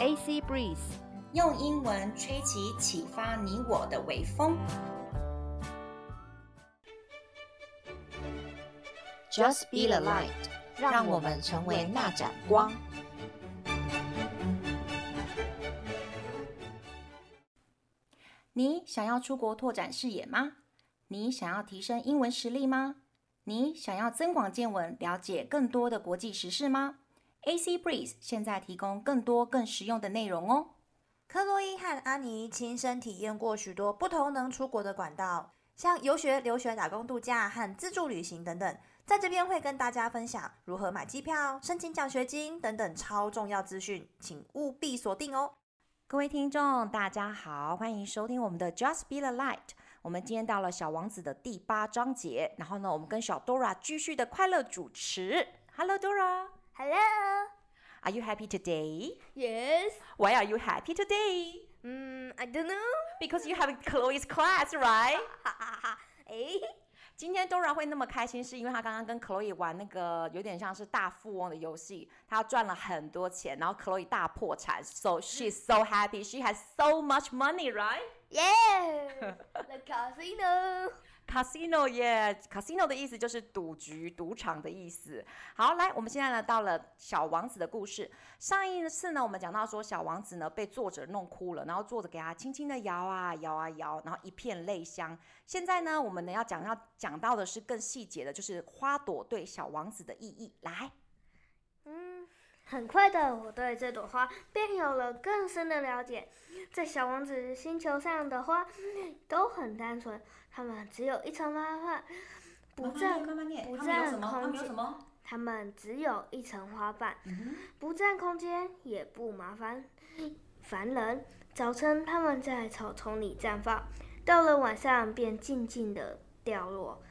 AC Breeze，用英文吹起启发你我的微风。Just be the light，让我们成为那盏光。你想要出国拓展视野吗？你想要提升英文实力吗？你想要增广见闻，了解更多的国际时事吗？AC Breeze 现在提供更多更实用的内容哦。克洛伊和安妮亲身体验过许多不同能出国的管道，像游学、留学、打工度假和自助旅行等等。在这边会跟大家分享如何买机票、申请奖学金等等超重要资讯，请务必锁定哦。各位听众，大家好，欢迎收听我们的 Just Be the Light。我们今天到了小王子的第八章节，然后呢，我们跟小 Dora 继续的快乐主持。Hello Dora。Hello。Are you happy today? Yes. Why are you happy today? Hmm, I don't know. Because you have Chloe's class, right? 哈哈哈。诶。今天 Dora 会那么开心，是因为她刚刚跟 Chloe 玩那个有点像是大富翁的游戏，她赚了很多钱，然后 Chloe 大破产，so she's so happy, she has so much money, right? Yeah, the casino. Casino, yeah, casino 的意思就是赌局、赌场的意思。好，来，我们现在呢到了小王子的故事。上一次呢，我们讲到说小王子呢被作者弄哭了，然后作者给他轻轻的摇啊摇啊摇，然后一片泪香。现在呢，我们呢要讲到讲到的是更细节的，就是花朵对小王子的意义。来，很快的，我对这朵花便有了更深的了解。在小王子星球上的花都很单纯，它们只有一层花瓣，不占不占空间。它们只有一层花瓣，不占空间，也不麻烦烦人。早晨，它们在草丛里绽放，到了晚上便静静的掉落。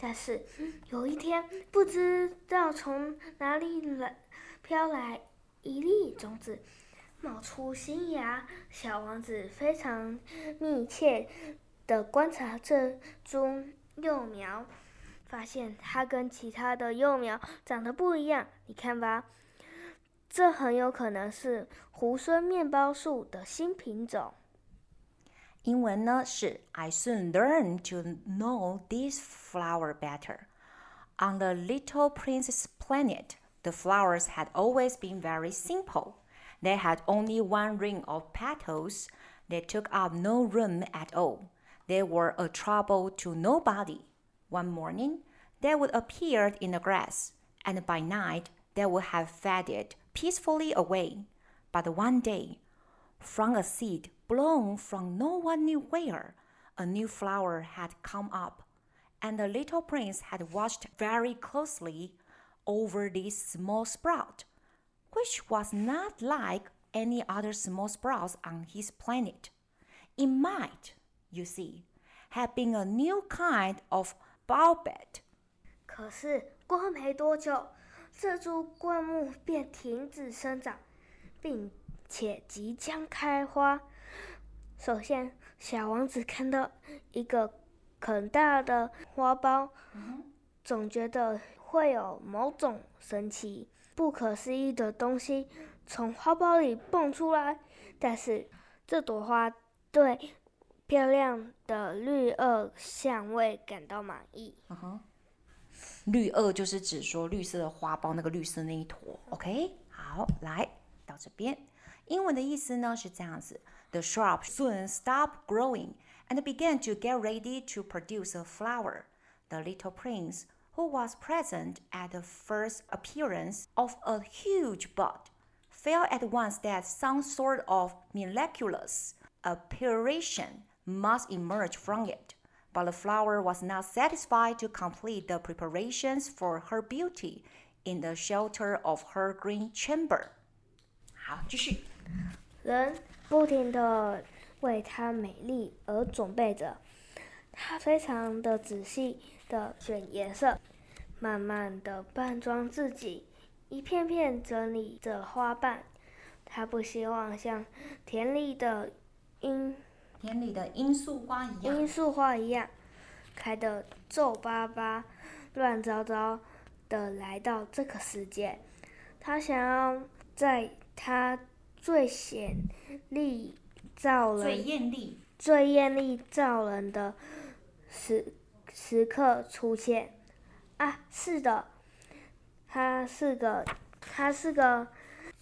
但是有一天，不知道从哪里来。飘来一粒种子，冒出新芽。小王子非常密切地观察这株幼苗，发现它跟其他的幼苗长得不一样。你看吧，这很有可能是猢狲面包树的新品种。英文呢是 I soon learned to know this flower better on the little prince's planet. The flowers had always been very simple. They had only one ring of petals. They took up no room at all. They were a trouble to nobody. One morning, they would appear in the grass, and by night, they would have faded peacefully away. But one day, from a seed blown from no one knew where, a new flower had come up, and the little prince had watched very closely over this small sprout, which was not like any other small sprouts on his planet. It might, you see, have been a new kind of bulbet. 可是过没多久，这株灌木便停止生长，并且即将开花。首先，小王子看到一个很大的花苞，总觉得。 会有某种神奇、不可思议的东西从花苞里蹦出来，但是这朵花对漂亮的绿萼香味感到满意。嗯哼绿萼就是指说绿色的花苞，那个绿色那一坨。OK，好，来到这边，英文的意思呢是这样子：The shrub soon stop growing and began to get ready to produce a flower. The little prince who was present at the first appearance of a huge bud, felt at once that some sort of miraculous apparition must emerge from it. But the flower was not satisfied to complete the preparations for her beauty in the shelter of her green chamber. 好，继续。人不停地为她美丽而准备着。 他非常的仔细的选颜色，慢慢的扮装自己，一片片整理着花瓣。他不希望像田里的罂田里的罂粟花一样，罂粟花一样开的皱巴巴、乱糟糟的来到这个世界。他想要在他最显丽照人、最艳丽、最艳丽照人的时时刻出现。啊，是的，它是个，它是个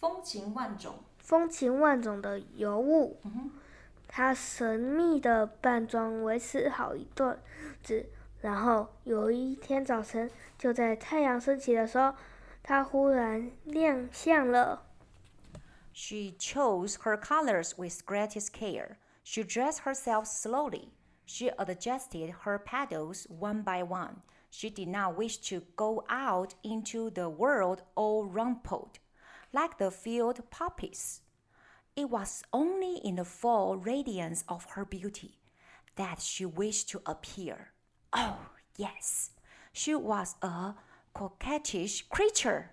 风情万种、风情万种的尤物。嗯哼，它神秘的扮装维持好一段子，然后有一天早晨，就在太阳升起的时候，它忽然亮相了。She chose her colors with greatest care. She dressed herself slowly. She adjusted her petals one by one. She did not wish to go out into the world all rumpled, like the field poppies. It was only in the full radiance of her beauty that she wished to appear. Oh, yes, she was a coquettish creature,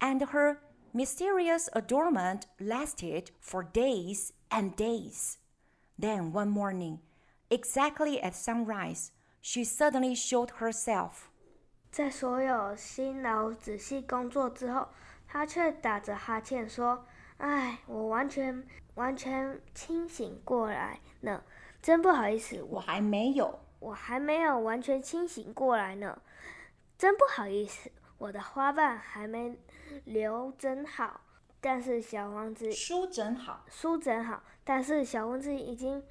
and her mysterious adornment lasted for days and days. Then one morning, exactly at sunrise, she suddenly showed herself. 在所有辛劳仔细工作之后，她却打着哈欠说：“唉，我完全完全清醒过来呢，真不好意思，我还没有，我还没有完全清醒过来呢，真不好意思，我的花瓣还没留整好。但是小王子梳整好，梳整好，但是小王子已经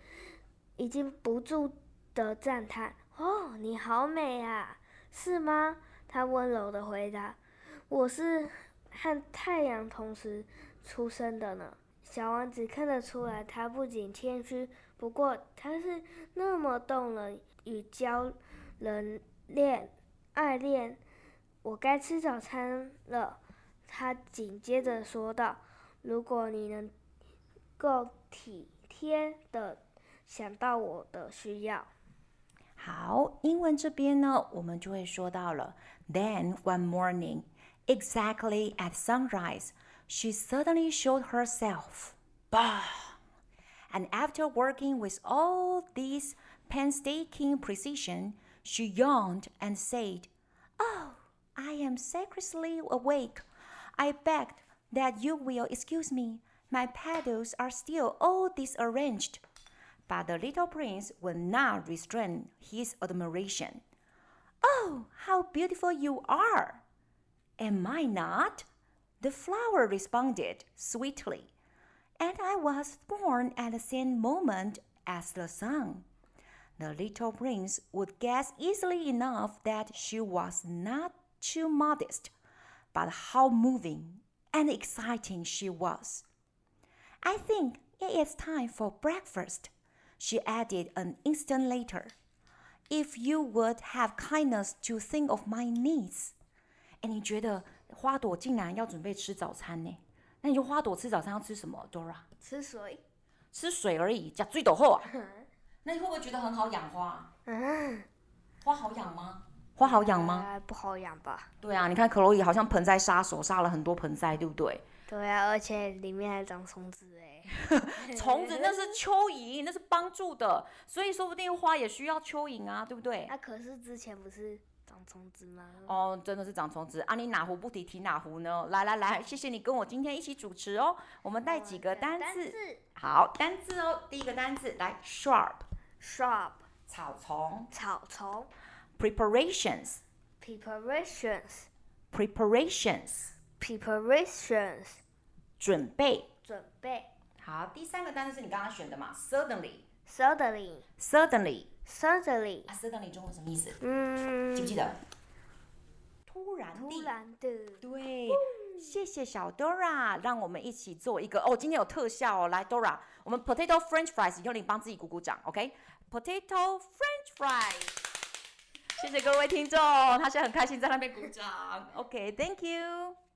已经不住的赞叹。”哦，你好美啊，是吗？他温柔的回答：“我是和太阳同时出生的呢。”小王子看得出来，他不仅谦虚，不过他是那么动人与娇人恋爱恋。我该吃早餐了，他紧接着说道：“如果你能够体贴的想到我的需要。”好，英文这边呢，我们就会说到了。Then one morning, exactly at sunrise, she suddenly showed herself. Bah! And after working with all this painstaking precision, she yawned and said, "Oh, I am sacredly awake. I beg that you will excuse me. My petals are still all disarranged." But the little prince would not restrain his admiration. Oh, how beautiful you are! Am I not? The flower responded sweetly. And I was born at the same moment as the sun. The little prince would guess easily enough that she was not too modest, but how moving and exciting she was. I think it is time for breakfast she added an instant later. If you would have kindness to think of my needs. 哎，你觉得花朵竟然要准备吃早餐呢？那你说花朵吃早餐要吃什么，Dora？吃水。吃水而已，加最斗后啊。那你会不会觉得很好养花？嗯。花好养吗？花好养吗？呃，不好养吧。对啊，你看克洛伊好像盆栽杀手，杀了很多盆栽，对不对？对啊，而且里面还长虫子哎。虫子那是蚯蚓，那是帮助的，所以说不定花也需要蚯蚓啊，对不对？啊，可是之前不是长虫子吗？哦，真的是长虫子啊！你哪壶不提提哪壶呢？来来来，谢谢你跟我今天一起主持哦。我们带几个单字，好，单字哦。第一个单字来，shrub，shrub，草丛，草丛，preparations，preparations，preparations，preparations，准备，准备。好，第三个单词是你刚刚选的嘛？Suddenly，Suddenly，Suddenly，Suddenly，啊，Suddenly 中文什么意思？嗯，记不记得？突然的，突然的，对。谢谢小 Dora，让我们一起做一个哦，今天有特效哦。来，Dora，我们 Potato French Fries，用你帮自己鼓鼓掌，OK？Potato French Fries，谢谢各位听众，他现在很开心在那边鼓掌，OK？Thank you。